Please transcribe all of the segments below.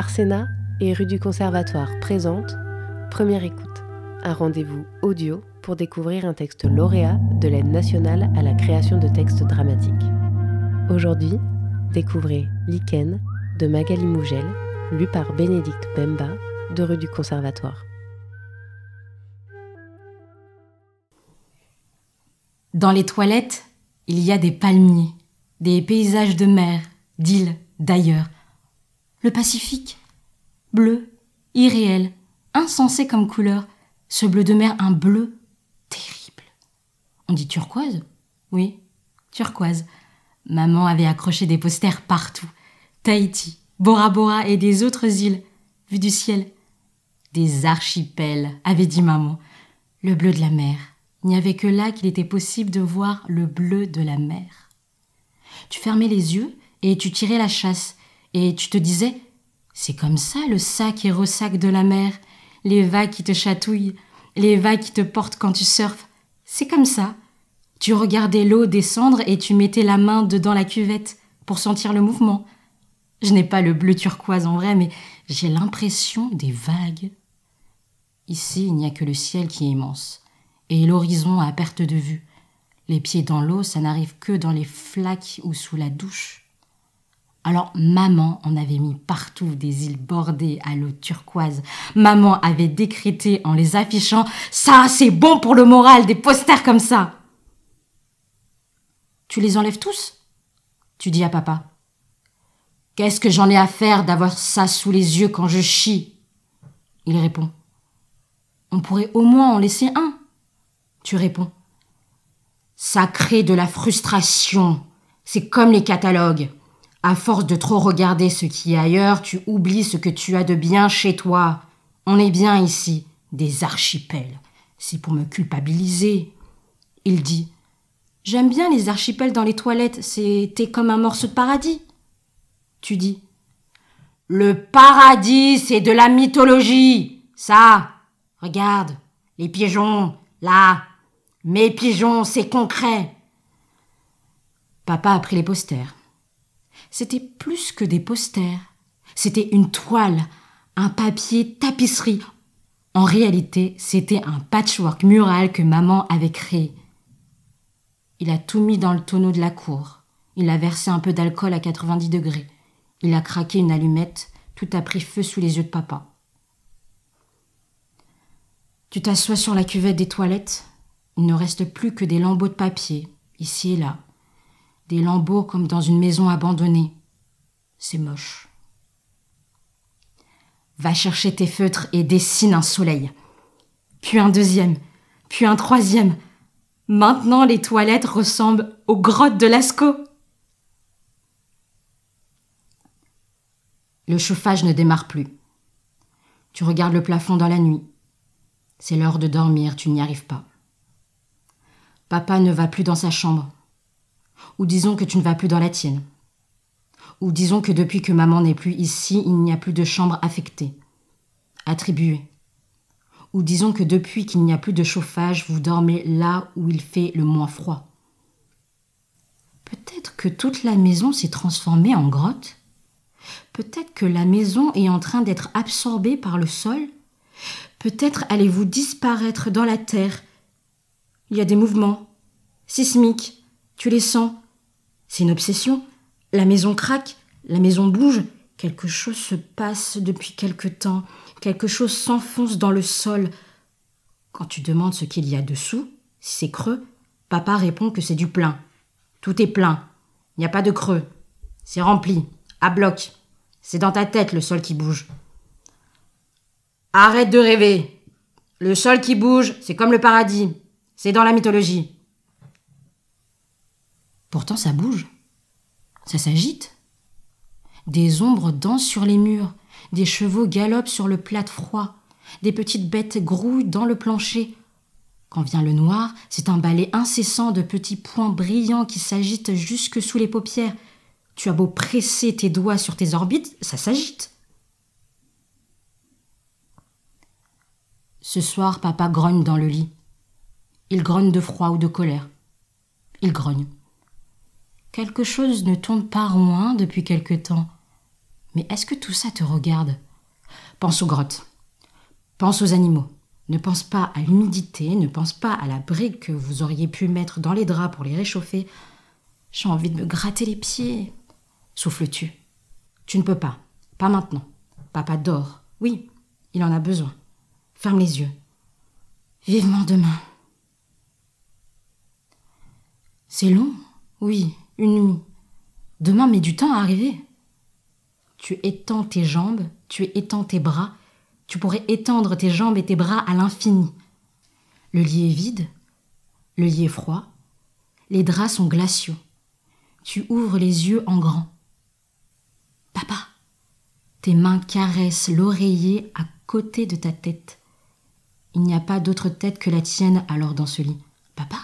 Arsena et rue du Conservatoire présente Première écoute, un rendez-vous audio pour découvrir un texte lauréat de l'aide nationale à la création de textes dramatiques. Aujourd'hui, découvrez Lichen de Magali Mougel, lu par Bénédicte Bemba de rue du Conservatoire. Dans les toilettes, il y a des palmiers, des paysages de mer, d'îles, d'ailleurs. Le Pacifique, bleu, irréel, insensé comme couleur, ce bleu de mer, un bleu terrible. On dit turquoise? Oui, turquoise. Maman avait accroché des posters partout. Tahiti, Bora Bora et des autres îles, vues du ciel. Des archipels, avait dit maman. Le bleu de la mer. Il n'y avait que là qu'il était possible de voir le bleu de la mer. Tu fermais les yeux et tu tirais la chasse, et tu te disais C'est comme ça le sac et ressac de la mer, les vagues qui te chatouillent, les vagues qui te portent quand tu surfes. C'est comme ça. Tu regardais l'eau descendre et tu mettais la main dedans la cuvette pour sentir le mouvement. Je n'ai pas le bleu turquoise en vrai, mais j'ai l'impression des vagues. Ici, il n'y a que le ciel qui est immense, et l'horizon à perte de vue. Les pieds dans l'eau, ça n'arrive que dans les flaques ou sous la douche. Alors maman en avait mis partout des îles bordées à l'eau turquoise. Maman avait décrété en les affichant Ça, c'est bon pour le moral, des posters comme ça. Tu les enlèves tous? Tu dis à papa. Qu'est-ce que j'en ai à faire d'avoir ça sous les yeux quand je chie? Il répond. On pourrait au moins en laisser un. Tu réponds. Ça crée de la frustration. C'est comme les catalogues. À force de trop regarder ce qui est ailleurs, tu oublies ce que tu as de bien chez toi. On est bien ici, des archipels. C'est pour me culpabiliser. Il dit J'aime bien les archipels dans les toilettes, c'était comme un morceau de paradis. Tu dis Le paradis, c'est de la mythologie. Ça, regarde, les pigeons, là. Mes pigeons, c'est concret. Papa a pris les posters. C'était plus que des posters. C'était une toile, un papier tapisserie. En réalité, c'était un patchwork mural que maman avait créé. Il a tout mis dans le tonneau de la cour. Il a versé un peu d'alcool à 90 degrés. Il a craqué une allumette. Tout a pris feu sous les yeux de papa. Tu t'assois sur la cuvette des toilettes. Il ne reste plus que des lambeaux de papier, ici et là des lambeaux comme dans une maison abandonnée. C'est moche. Va chercher tes feutres et dessine un soleil. Puis un deuxième, puis un troisième. Maintenant, les toilettes ressemblent aux grottes de Lascaux. Le chauffage ne démarre plus. Tu regardes le plafond dans la nuit. C'est l'heure de dormir, tu n'y arrives pas. Papa ne va plus dans sa chambre. Ou disons que tu ne vas plus dans la tienne. Ou disons que depuis que maman n'est plus ici, il n'y a plus de chambre affectée, attribuée. Ou disons que depuis qu'il n'y a plus de chauffage, vous dormez là où il fait le moins froid. Peut-être que toute la maison s'est transformée en grotte. Peut-être que la maison est en train d'être absorbée par le sol. Peut-être allez-vous disparaître dans la terre. Il y a des mouvements sismiques, tu les sens. C'est une obsession. La maison craque, la maison bouge. Quelque chose se passe depuis quelque temps. Quelque chose s'enfonce dans le sol. Quand tu demandes ce qu'il y a dessous, si c'est creux, papa répond que c'est du plein. Tout est plein. Il n'y a pas de creux. C'est rempli, à bloc. C'est dans ta tête le sol qui bouge. Arrête de rêver. Le sol qui bouge, c'est comme le paradis. C'est dans la mythologie. Pourtant ça bouge. Ça s'agite. Des ombres dansent sur les murs, des chevaux galopent sur le plat froid, des petites bêtes grouillent dans le plancher. Quand vient le noir, c'est un balai incessant de petits points brillants qui s'agitent jusque sous les paupières. Tu as beau presser tes doigts sur tes orbites, ça s'agite. Ce soir, papa grogne dans le lit. Il grogne de froid ou de colère. Il grogne. Quelque chose ne tourne pas loin depuis quelque temps. Mais est-ce que tout ça te regarde? Pense aux grottes. Pense aux animaux. Ne pense pas à l'humidité, ne pense pas à la brique que vous auriez pu mettre dans les draps pour les réchauffer. J'ai envie de me gratter les pieds. Souffles-tu? Tu ne peux pas. Pas maintenant. Papa dort. Oui, il en a besoin. Ferme les yeux. Vivement demain. C'est long, oui, une nuit. Demain met du temps à arriver. Tu étends tes jambes, tu étends tes bras, tu pourrais étendre tes jambes et tes bras à l'infini. Le lit est vide, le lit est froid, les draps sont glaciaux. Tu ouvres les yeux en grand. Papa, tes mains caressent l'oreiller à côté de ta tête. Il n'y a pas d'autre tête que la tienne alors dans ce lit. Papa,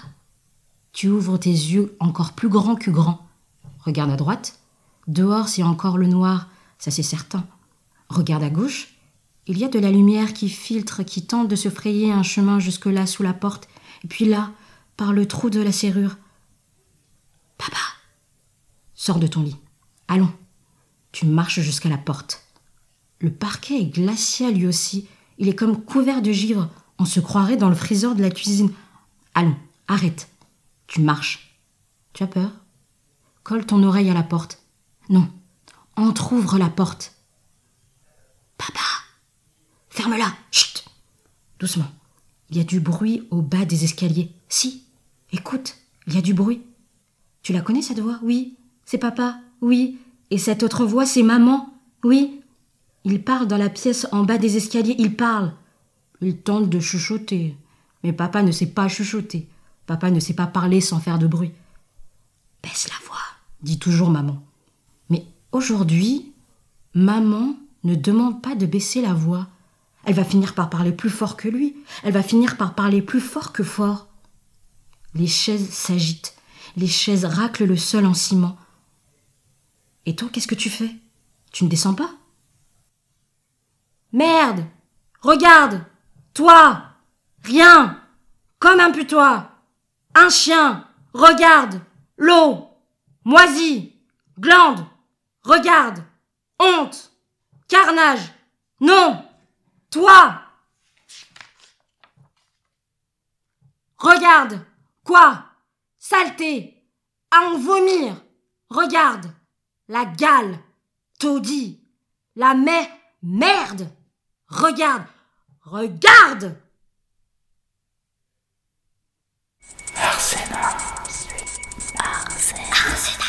tu ouvres tes yeux encore plus grands que grands. Regarde à droite. Dehors, c'est encore le noir, ça c'est certain. Regarde à gauche. Il y a de la lumière qui filtre, qui tente de se frayer un chemin jusque-là sous la porte, et puis là, par le trou de la serrure. Papa Sors de ton lit. Allons. Tu marches jusqu'à la porte. Le parquet est glacial lui aussi. Il est comme couvert de givre. On se croirait dans le friseur de la cuisine. Allons, arrête. Tu marches. Tu as peur? Colle ton oreille à la porte. Non. Entr'ouvre la porte. Papa Ferme-la Chut Doucement. Il y a du bruit au bas des escaliers. Si Écoute, il y a du bruit. Tu la connais cette voix? Oui. C'est papa? Oui. Et cette autre voix, c'est maman? Oui. Il parle dans la pièce en bas des escaliers, il parle. Il tente de chuchoter. Mais papa ne sait pas chuchoter. Papa ne sait pas parler sans faire de bruit. Baisse la voix, dit toujours maman. Mais aujourd'hui, maman ne demande pas de baisser la voix. Elle va finir par parler plus fort que lui. Elle va finir par parler plus fort que fort. Les chaises s'agitent. Les chaises raclent le sol en ciment. Et toi, qu'est-ce que tu fais? Tu ne descends pas? Merde Regarde Toi Rien Comme un putois Un chien. Regarde. L'eau. Moisie Glande. Regarde. Honte. Carnage. Non. Toi. Regarde. Quoi? Saleté. À en vomir. Regarde. La gale. Taudis. La mer Merde. Regarde. Regarde ですね。